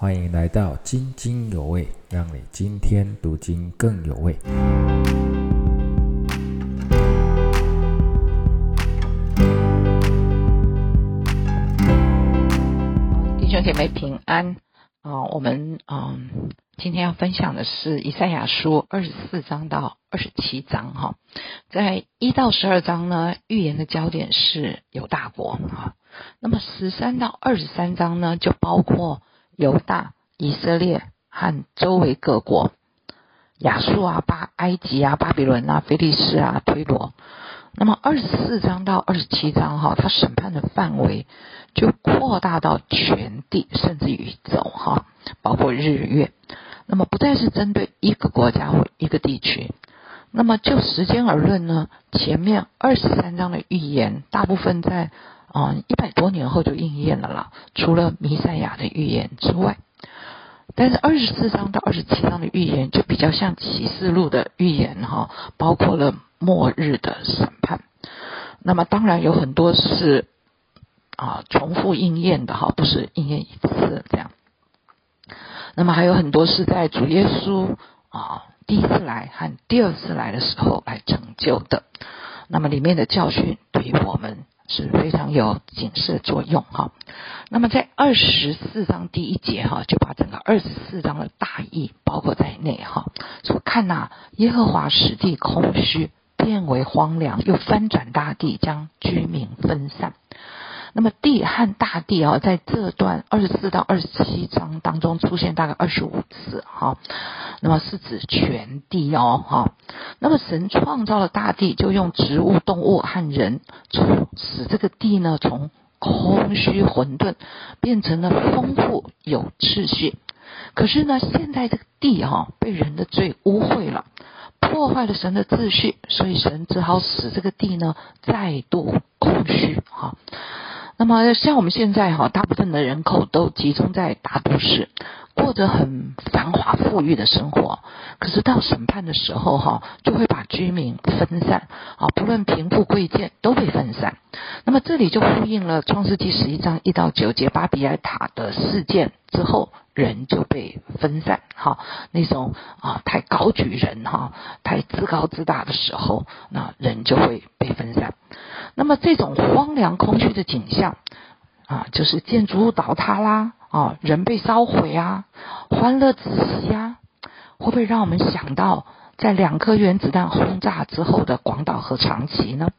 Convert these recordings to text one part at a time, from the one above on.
欢迎来到津津有味，让你今天读经更有味。弟兄姐妹平安啊！我们嗯，今天要分享的是以赛亚书二十四章到二十七章哈。在一到十二章呢，预言的焦点是犹大国啊。那么十三到二十三章呢，就包括犹大、以色列和周围各国，亚述啊、巴埃及啊、巴比伦啊、菲利士啊、推罗。那么二十四章到二十七章哈，它审判的范围就扩大到全地，甚至宇宙哈，包括日月。那么不再是针对一个国家或一个地区。那么就时间而论呢，前面二十三章的预言大部分在啊一百多年后就应验了啦，除了弥赛亚的预言之外。但是二十四章到二十七章的预言就比较像启示录的预言哈，包括了末日的审判。那么当然有很多是啊重复应验的哈，不是应验一次这样。那么还有很多是在主耶稣啊第一次来和第二次来的时候来成就的。那么里面的教训对于我们是非常有警示作用哈。那么在二十四章第一节哈，就把整个二十四章的大意包括在内哈。说看呐，耶和华使地空虚，变为荒凉，又翻转大地，将居民分散。那么地和大地啊，在这段二十四到二十七章当中出现大概二十五次哈。那么是指全地哦哈。那么神创造了大地，就用植物、动物和人，从使这个地呢从空虚混沌变成了丰富有秩序。可是呢，现在这个地哈被人的罪污秽了，破坏了神的秩序，所以神只好使这个地呢再度空虚哈。那么像我们现在哈，大部分的人口都集中在大都市，过着很繁华富裕的生活。可是到审判的时候哈，就会把居民分散啊，不论贫富贵贱都被分散。那么这里就呼应了创世纪十一章一到九节巴比埃塔的事件之后，人就被分散哈，那种啊太高举人哈，太自高自大的时候，那人就会被分散。那么这种荒凉空虚的景象啊，就是建筑物倒塌啦啊，人被烧毁啊，欢乐子息啊，会不会让我们想到在两颗原子弹轰炸之后的广岛和长崎呢？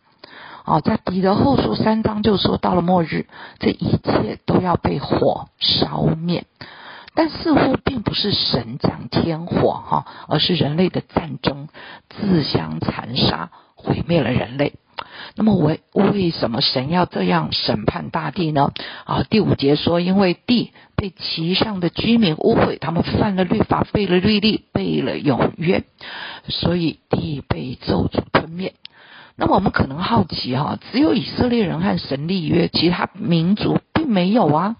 哦，在彼得后书三章就说到了末日，这一切都要被火烧灭，但似乎并不是神降天火哈，而是人类的战争自相残杀，毁灭了人类。那么为为什么神要这样审判大地呢？啊，第五节说，因为地被其上的居民污秽，他们犯了律法，背了律例，背了永约，所以地被咒诅吞灭。那么我们可能好奇哈，只有以色列人和神立约，其他民族并没有啊。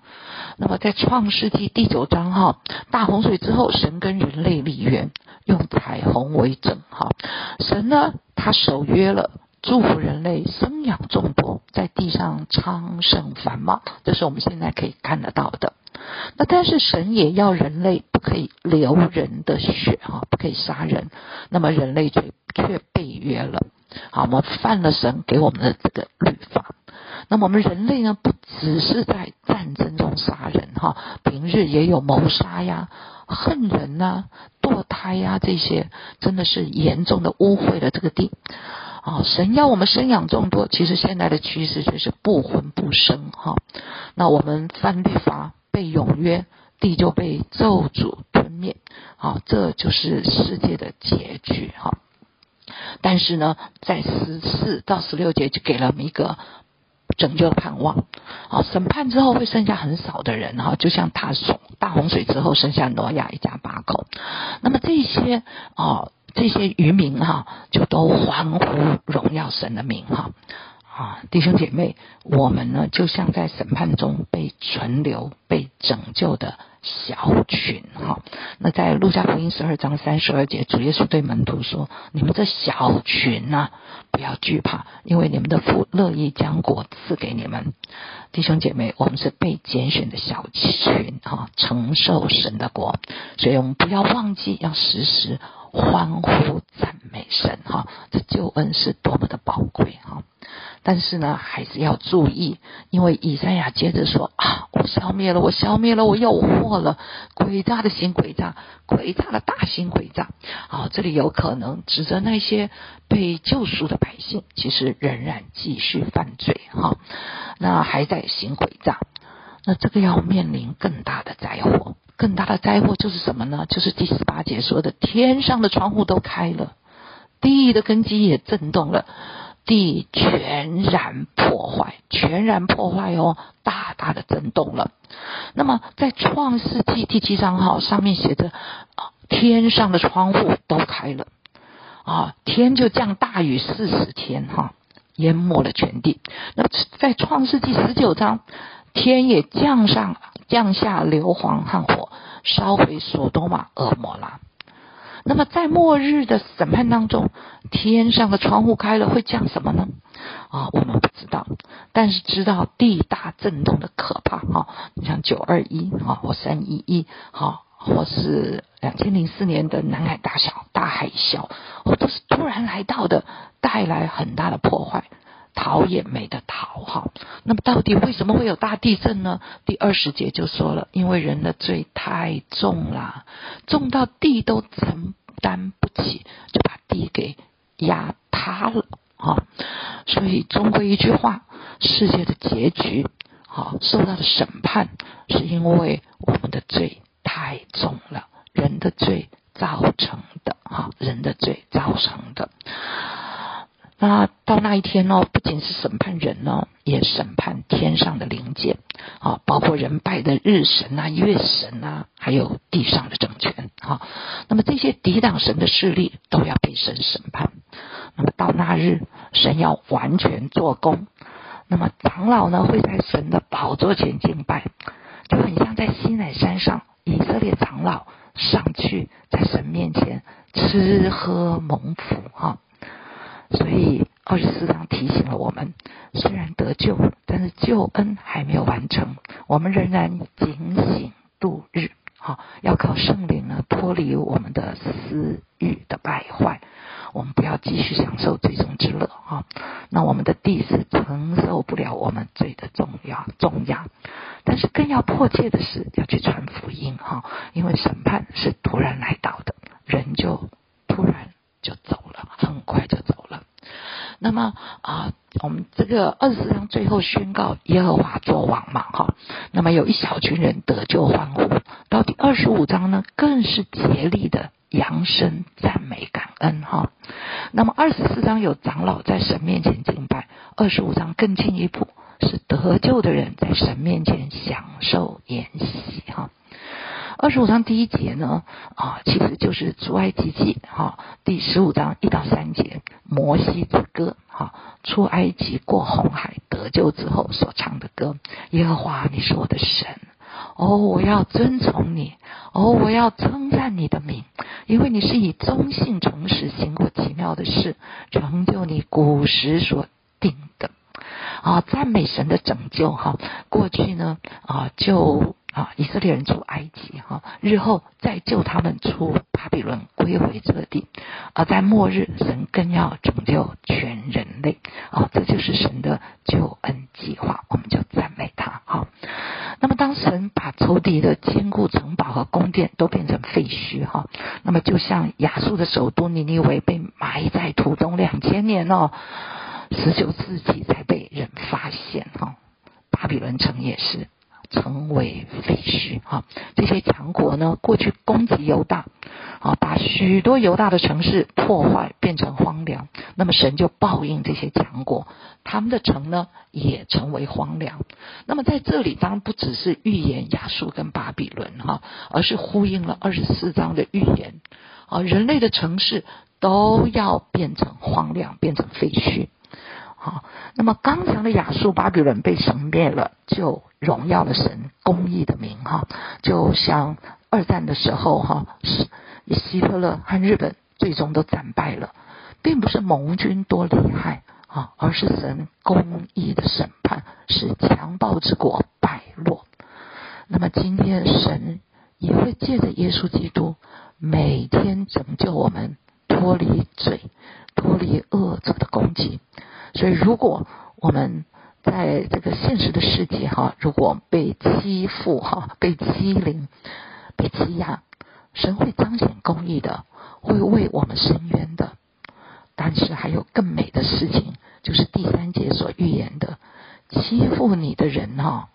那么在创世纪第九章哈，大洪水之后，神跟人类立约，用彩虹为证哈。神呢，他守约了。祝福人类生养众多，在地上昌盛繁茂，这是我们现在可以看得到的。那但是神也要人类不可以流人的血哈，不可以杀人。那么人类却却被约了，好，我们犯了神给我们的这个律法。那么我们人类呢，不只是在战争中杀人哈，平日也有谋杀呀、恨人呐、堕胎呀这些，真的是严重的污秽了这个地。啊，神要我们生养众多，其实现在的趋势就是不婚不生哈。那我们犯律法被永约，地就被咒诅吞灭，好，这就是世界的结局哈。但是呢，在十四到十六节就给了我们一个拯救盼望。啊，审判之后会剩下很少的人哈，就像大洪大洪水之后剩下挪亚一家八口。那么这些啊。这些渔民哈，就都欢呼荣耀神的名哈，啊，弟兄姐妹，我们呢就像在审判中被存留、被拯救的小群哈。那在路加福音十二章三十二节，主耶稣对门徒说：“你们这小群呐，不要惧怕，因为你们的父乐意将国赐给你们。”弟兄姐妹，我们是被拣选的小群哈，承受神的国，所以我们不要忘记要时时欢呼赞美神哈。这救恩是多么的宝贵哈！但是呢，还是要注意，因为以赛亚接着说啊，我消灭了，我消灭了，我诱惑了诡诈的心诡诈，诡诈的大心诡诈。啊，这里有可能指责那些被救赎的百姓，其实仍然继续犯罪哈，那还在行诡诈，那这个要面临更大的灾祸。更大的灾祸就是什么呢？就是第十八节说的，天上的窗户都开了，地的根基也震动了。地全然破坏，全然破坏哦，大大的震动了。那么在创世纪第七章哈，上面写着，天上的窗户都开了啊，天就降大雨四十天哈，淹没了全地。那在创世纪十九章，天也降上降下硫磺和火，烧毁所多玛、恶魔拉。那么在末日的审判当中，天上的窗户开了，会降什么呢？啊，我们不知道，但是知道地大震动的可怕哈。你像九二一啊，或三一一，哈，或是两千零四年的南海大小大海啸，哦，都是突然来到的，带来很大的破坏。逃也没得逃哈，那么到底为什么会有大地震呢？第二十节就说了，因为人的罪太重了，重到地都承担不起，就把地给压塌了哈。所以终归一句话，世界的结局，好受到的审判，是因为我们的罪太重了，人的罪造成的哈，人的罪造成的。那到那一天呢，不仅是审判人呢，也审判天上的灵界啊，包括人拜的日神啊、月神啊，还有地上的政权啊。那么这些抵挡神的势力都要被神审判。那么到那日，神要完全做工。那么长老呢，会在神的宝座前敬拜，就很像在西乃山上，以色列长老上去在神面前吃喝蒙福哈。所以二十四章提醒了我们，虽然得救，但是救恩还没有完成，我们仍然警醒度日，好，要靠圣灵呢脱离我们的私欲的败坏，我们不要继续享受罪中之乐啊。那我们的地是承受不了我们罪的重压重压，但是更要迫切的是要去传福音哈，因为审判是突然来到的，人就突然就走了，很快就走。那么啊，我们这个二十四章最后宣告耶和华作王嘛，哈。那么有一小群人得救欢呼。到第二十五章呢，更是竭力的扬声赞美感恩，哈。那么二十四章有长老在神面前敬拜，二十五章更进一步是得救的人在神面前享受筵席，哈。二十五章第一节呢，啊，其实就是出埃及记哈，第十五章一到三节摩西之歌哈，出埃及过红海得救之后所唱的歌。耶和华，你是我的神，哦，我要遵从你，哦，我要称赞你的名，因为你是以忠信诚实行过奇妙的事，成就你古时所定的。啊，赞美神的拯救哈，过去呢啊就。啊，以色列人出埃及哈，日后再救他们出巴比伦，归回这地。而在末日，神更要拯救全人类。啊，这就是神的救恩计划，我们就赞美他。哈，那么当神把仇敌的坚固城堡和宫殿都变成废墟，哈，那么就像亚述的首都尼尼微被埋在土中两千年哦，十九世纪才被人发现。哈，巴比伦城也是。成为废墟啊！这些强国呢，过去攻击犹大，啊，把许多犹大的城市破坏，变成荒凉。那么神就报应这些强国，他们的城呢也成为荒凉。那么在这里，当然不只是预言亚述跟巴比伦哈，而是呼应了二十四章的预言啊，人类的城市都要变成荒凉，变成废墟。好。那么刚强的亚述巴比伦被神灭了，就荣耀了神公义的名哈。就像二战的时候哈，是希特勒和日本最终都战败了，并不是盟军多厉害啊，而是神公义的审判，使强暴之国败落。那么今天神也会借着耶稣基督，每天拯救我们脱离罪。脱离恶者的攻击，所以如果我们在这个现实的世界哈，如果被欺负哈，被欺凌、被欺压，神会彰显公义的，会为我们伸冤的。但是还有更美的事情，就是第三节所预言的，欺负你的人哈，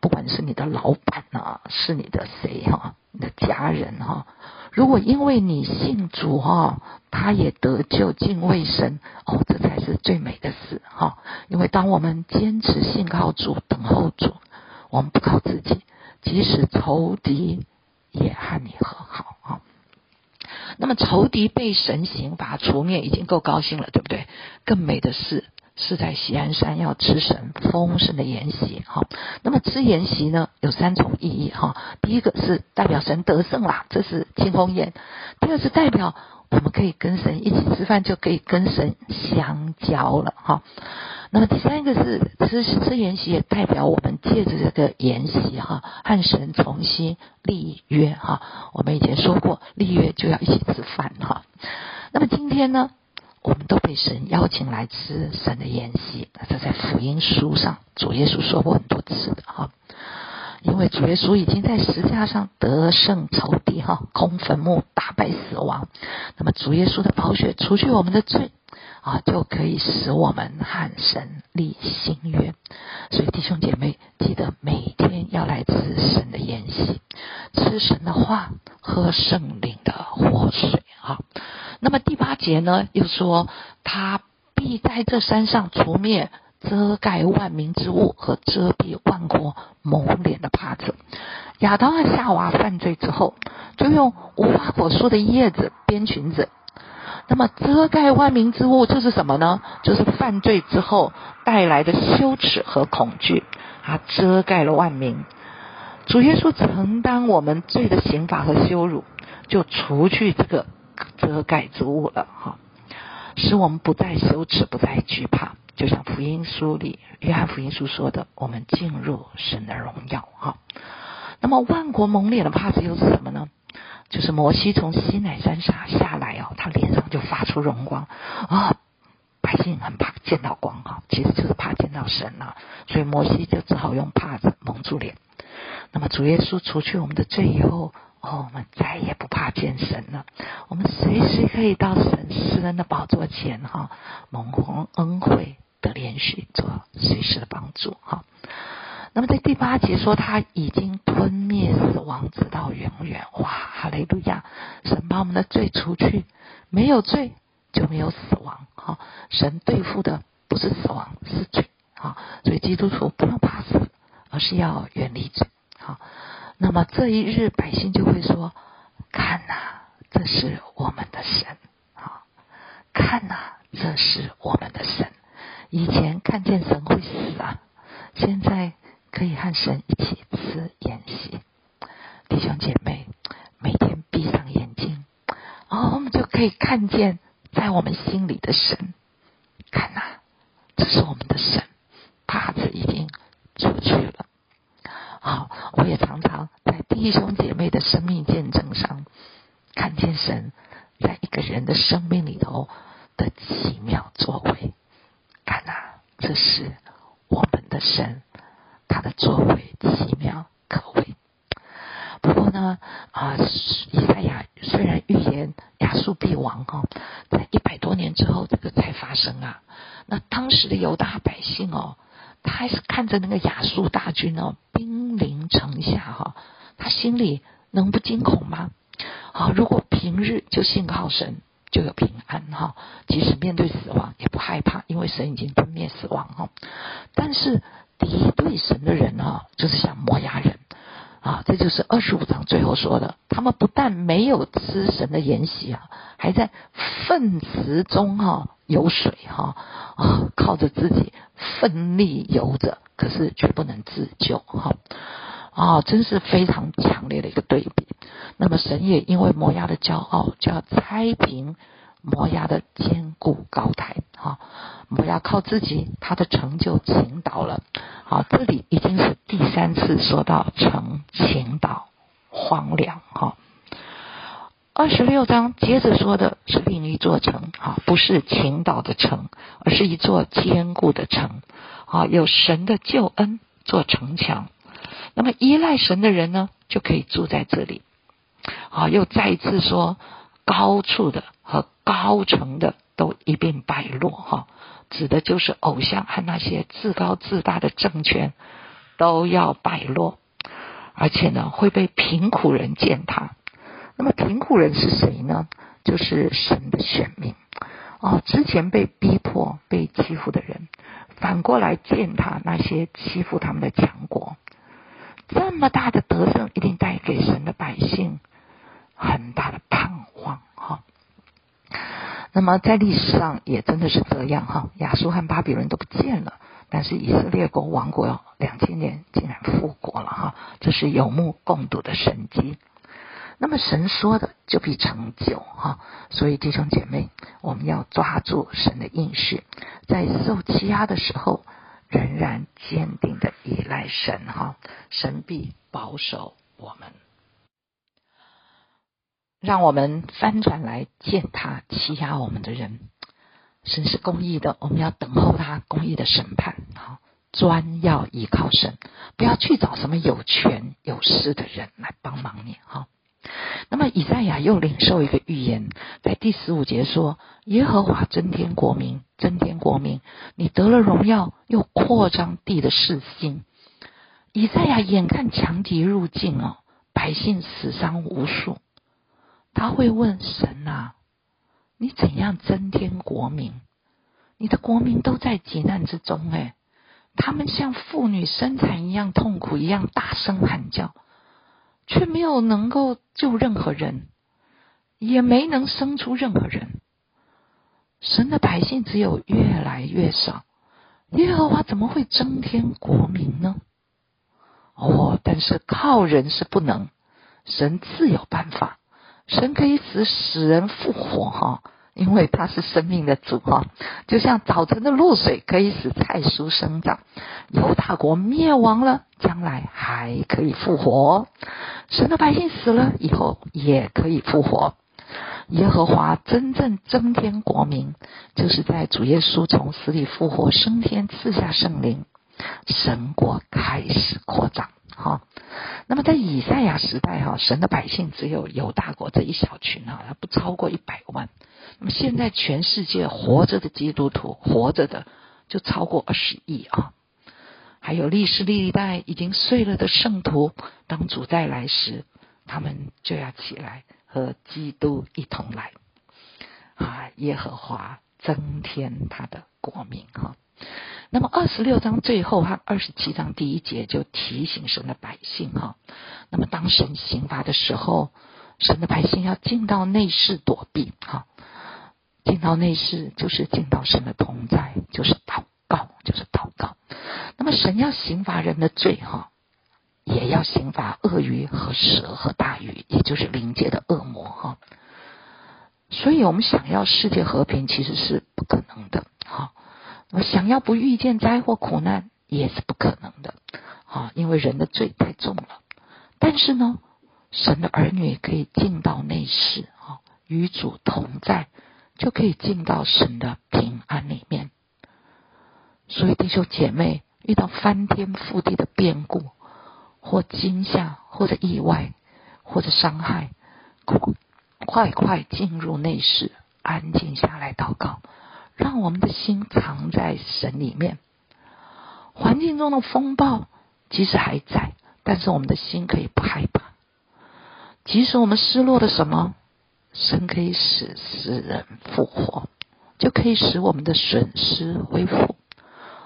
不管是你的老板啊，是你的谁哈，你的家人哈。如果因为你信主哈，他也得救敬畏神哦，这才是最美的事哈。因为当我们坚持信靠主，等候主，我们不靠自己，即使仇敌也和你和好啊。那么仇敌被神刑罚除灭，已经够高兴了，对不对？更美的是。是在喜安山要吃神丰盛的筵席哈，那么吃筵席呢有三种意义哈，第一个是代表神得胜啦，这是庆丰宴；第二是代表我们可以跟神一起吃饭，就可以跟神相交了哈。那么第三个是吃吃筵席，也代表我们借着这个筵席哈，和神重新立约哈。我们以前说过，立约就要一起吃饭哈。那么今天呢？我们都被神邀请来吃神的宴席，那这在福音书上主耶稣说过很多次的哈。因为主耶稣已经在十字架上得胜仇敌哈，空坟墓打败死亡。那么主耶稣的宝血除去我们的罪啊，就可以使我们和神立新约。所以弟兄姐妹，记得每天要来吃神的宴席，吃神的话，喝圣灵的活水。那么第八节呢，又说他必在这山上除灭遮盖万民之物和遮蔽万国蒙脸的帕子。亚当和夏娃犯罪之后，就用无花果树的叶子编裙子。那么遮盖万民之物这是什么呢？就是犯罪之后带来的羞耻和恐惧，啊，遮盖了万民。主耶稣承担我们罪的刑罚和羞辱，就除去这个。遮盖住了哈，使我们不再羞耻，不再惧怕。就像福音书里约翰福音书说的，我们进入神的荣耀哈。那么万国蒙脸的帕子又是什么呢？就是摩西从西乃山上下来哦，他脸上就发出荣光啊，百姓很怕见到光哈，其实就是怕见到神了，所以摩西就只好用帕子蒙住脸。那么主耶稣除去我们的罪以后。哦，我们再也不怕见神了。我们随时可以到神施恩的宝座前，哈，蒙红恩惠的连续做随时的帮助，哈。那么在第八节说，他已经吞灭死亡，直到永远。哇，哈利路亚！神把我们的罪除去，没有罪就没有死亡，哈。神对付的不是死亡，是罪，哈。所以基督徒不用怕死，而是要远离罪，哈。那么这一日，百姓就会说：“看呐，这是我们的神啊！看呐，这是我们的神。以前看见神会死啊，现在可以和神一起吃宴席。弟兄姐妹，每天闭上眼睛，哦，我们就可以看见在我们心里的神。看呐，这是我们的神，帕子已经出去了。”好，我也常常在弟兄姐妹的生命见证上看见神在一个人的生命里头的奇妙作为。看呐，这是我们的神，他的作为奇妙可畏。不过呢，啊，以赛亚虽然预言亚述必亡哈，在一百多年之后这个才发生啊。那当时的犹大百姓哦。他还是看着那个亚述大军哦，兵临城下哈，他心里能不惊恐吗？好，如果平日就信靠神，就有平安哈，即使面对死亡也不害怕，因为神已经吞灭死亡哈。但是敌对神的人哈，就是像摩押人啊，这就是二十五章最后说的，他们不但没有吃神的筵席啊，还在粪池中哈游水哈啊，靠着自己奋力游着，可是却不能自救哈啊，真是非常强烈的一个对比。那么神也因为摩押的骄傲，就要拆平摩押的坚固高台哈。摩押靠自己，他的成就倾倒了。好，这里已经是第三次说到城秦岛、荒凉哈。二十六章接着说的是另一座城，哈，不是秦岛的城，而是一座坚固的城，啊，有神的救恩做城墙。那么依赖神的人呢，就可以住在这里。啊，又再一次说，高处的和高城的都一并败落，哈，指的就是偶像和那些自高自大的政权都要败落，而且呢，会被贫苦人践踏。那么贫苦人是谁呢？就是神的选民哦。之前被逼迫、被欺负的人，反过来践踏那些欺负他们的强国。这么大的得胜，一定带给神的百姓很大的盼望哈。那么在历史上也真的是这样哈。亚述和巴比伦都不见了，但是以色列国王国两千年竟然复国了哈。这是有目共睹的神迹。那么神说的就必成就哈，所以弟兄姐妹，我们要抓住神的应许，在受欺压的时候，仍然坚定的依赖神哈，神必保守我们。让我们翻转来践踏欺压我们的人，神是公义的，我们要等候他公义的审判哈，专要依靠神，不要去找什么有权有势的人来帮忙你哈。那么以赛亚又领受一个预言，在第十五节说：“耶和华增添国民，增添国民，你得了荣耀，又扩张地的世心。”以赛亚眼看强敌入境哦，百姓死伤无数，他会问神啊：“你怎样增添国民？你的国民都在急难之中，哎，他们像妇女生产一样痛苦，一样大声喊叫。”却没有能够救任何人，也没能生出任何人。神的百姓只有越来越少，耶和华怎么会增添国民呢？哦，但是靠人是不能，神自有办法，神可以使死人复活哈。因为他是生命的主哈，就像早晨的露水可以使菜蔬生长，犹大国灭亡了，将来还可以复活。神的百姓死了以后也可以复活。耶和华真正增添国民，就是在主耶稣从死里复活升天，赐下圣灵，神国开始扩张。哈，那么在以赛亚时代哈，神的百姓只有犹大国这一小群哈，不超过一百万。那么现在全世界活着的基督徒，活着的就超过二十亿啊！还有历史历代已经碎了的圣徒，当主再来时，他们就要起来和基督一同来啊！耶和华增添他的国民哈。那么二十六章最后和二十七章第一节就提醒神的百姓哈。那么当神刑罚的时候，神的百姓要进到内室躲避哈。进到内室就是进到神的同在，就是祷告，就是祷告。那么神要刑罚人的罪哈，也要刑罚鳄鱼和蛇和大鱼，也就是灵界的恶魔哈。所以我们想要世界和平其实是不可能的哈。我想要不遇见灾祸苦难也是不可能的啊，因为人的罪太重了。但是呢，神的儿女可以进到内室啊，与主同在。就可以进到神的平安里面。所以弟兄姐妹遇到翻天覆地的变故，或惊吓，或者意外，或者伤害，快快进入内室，安静下来祷告，让我们的心藏在神里面。环境中的风暴即使还在，但是我们的心可以不害怕。即使我们失落的什么？神可以使死人复活，就可以使我们的损失恢复。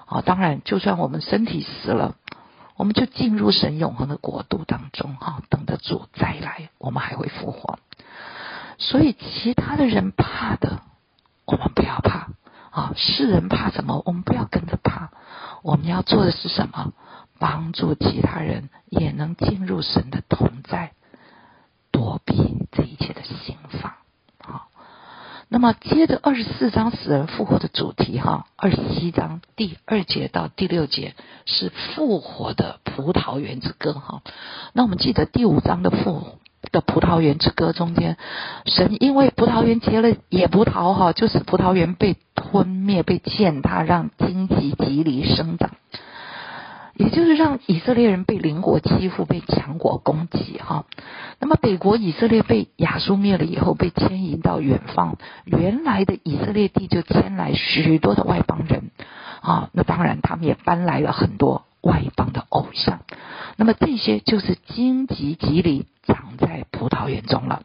啊，当然，就算我们身体死了，我们就进入神永恒的国度当中，哈，等得主再来，我们还会复活。所以，其他的人怕的，我们不要怕，世人怕什么？我们不要跟着怕，我们要做的是什么？帮助其他人也能进入神的同在，躲避这一切的刑罚。那么接着二十四章死人复活的主题哈，二十七章第二节到第六节是复活的葡萄园之歌哈。那我们记得第五章的复的葡萄园之歌中间，神因为葡萄园结了野葡萄哈，就是葡萄园被吞灭、被践踏，让荆棘棘藜生长。也就是让以色列人被邻国欺负、被强国攻击哈。那么北国以色列被亚述灭了以后，被迁移到远方，原来的以色列地就迁来许多的外邦人啊。那当然，他们也搬来了很多外邦的偶像。那么这些就是荆棘棘藜长在葡萄园中了，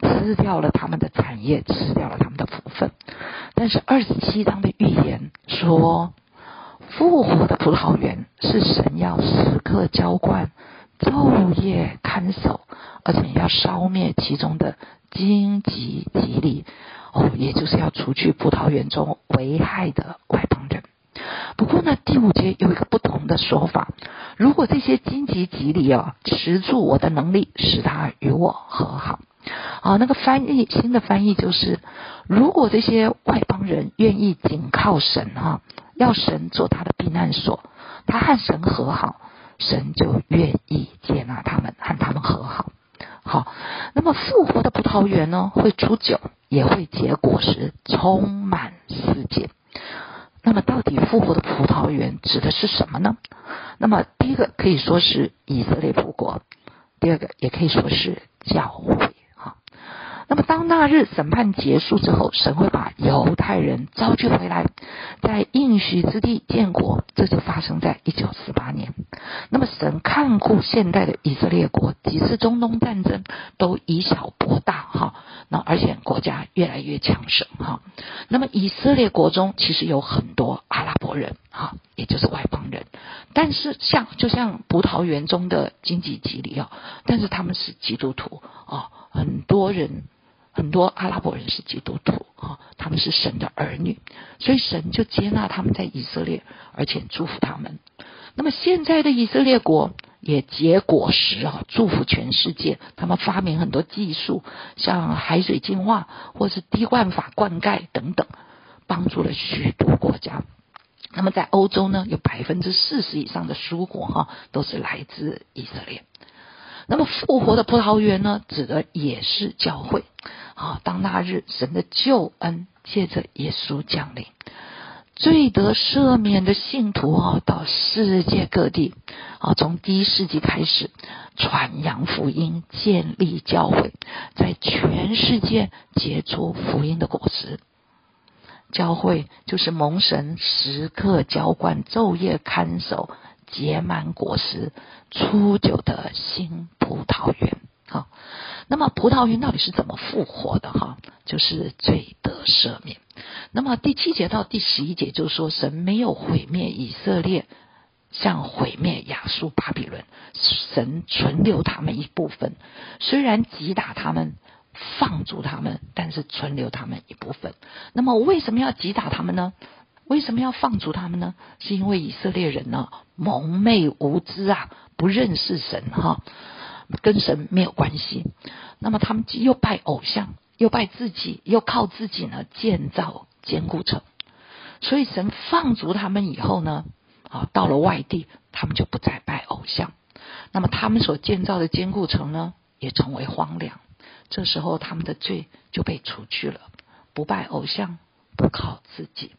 吃掉了他们的产业，吃掉了他们的福分。但是二十七章的预言说。复活的葡萄园是神要时刻浇灌、昼夜看守，而且要消灭其中的荆棘棘藜，哦，也就是要除去葡萄园中危害的外邦人。不过呢，第五节有一个不同的说法：如果这些荆棘棘藜啊持住我的能力，使他与我和好。啊，那个翻译新的翻译就是：如果这些外邦人愿意紧靠神哈。要神做他的避难所，他和神和好，神就愿意接纳他们，和他们和好。好，那么复活的葡萄园呢，会出酒，也会结果实，充满世界。那么，到底复活的葡萄园指的是什么呢？那么，第一个可以说是以色列复国，第二个也可以说是教会。那么，当那日审判结束之后，神会把犹太人召集回来，在应许之地建国。这就发生在一九四八年。那么，神看顾现代的以色列国，几次中东战争都以小博大，哈。那而且国家越来越强盛，哈。那么，以色列国中其实有很多阿拉伯人，哈，也就是外邦人。但是，像就像葡萄园中的经济吉利啊，但是他们是基督徒啊，很多人。很多阿拉伯人是基督徒啊，他们是神的儿女，所以神就接纳他们在以色列，而且祝福他们。那么现在的以色列国也结果实啊，祝福全世界。他们发明很多技术，像海水净化或是滴灌法灌溉等等，帮助了许多国家。那么在欧洲呢，有百分之四十以上的蔬果哈都是来自以色列。那么复活的葡萄园呢，指的也是教会。啊，当那日神的救恩借着耶稣降临，罪得赦免的信徒啊，到世界各地啊，从第一世纪开始传扬福音，建立教会，在全世界结出福音的果实。教会就是蒙神时刻浇灌、昼夜看守。结满果实、初九的新葡萄园。好，那么葡萄园到底是怎么复活的？哈，就是罪得赦免。那么第七节到第十一节就是说，神没有毁灭以色列，像毁灭亚述、巴比伦，神存留他们一部分，虽然击打他们、放逐他们，但是存留他们一部分。那么为什么要击打他们呢？为什么要放逐他们呢？是因为以色列人呢蒙昧无知啊，不认识神哈，跟神没有关系。那么他们又拜偶像，又拜自己，又靠自己呢建造坚固城。所以神放逐他们以后呢，啊，到了外地，他们就不再拜偶像。那么他们所建造的坚固城呢，也成为荒凉。这时候他们的罪就被除去了，不拜偶像，不靠自己。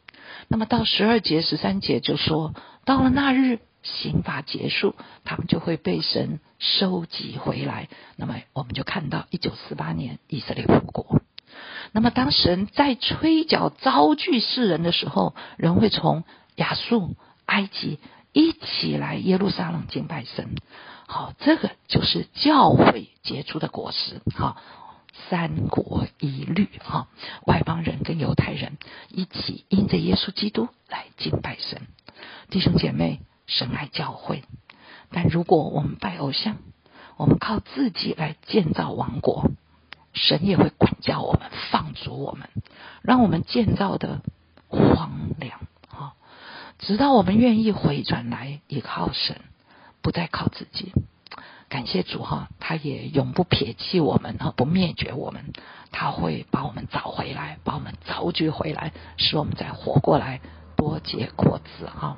那么到十二节、十三节就说，到了那日刑罚结束，他们就会被神收集回来。那么我们就看到一九四八年以色列复国。那么当神在吹角招聚世人的时候，人会从亚述、埃及一起来耶路撒冷敬拜神。好，这个就是教会结出的果实。好。三国一律哈，外邦人跟犹太人一起因着耶稣基督来敬拜神。弟兄姐妹，神爱教会，但如果我们拜偶像，我们靠自己来建造王国，神也会管教我们，放逐我们，让我们建造的荒凉啊！直到我们愿意回转来依靠神，不再靠自己。感谢主哈，他也永不撇弃我们哈，不灭绝我们，他会把我们找回来，把我们召聚回来，使我们再活过来，多结果子哈。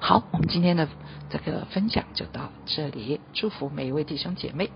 好，我们今天的这个分享就到这里，祝福每一位弟兄姐妹。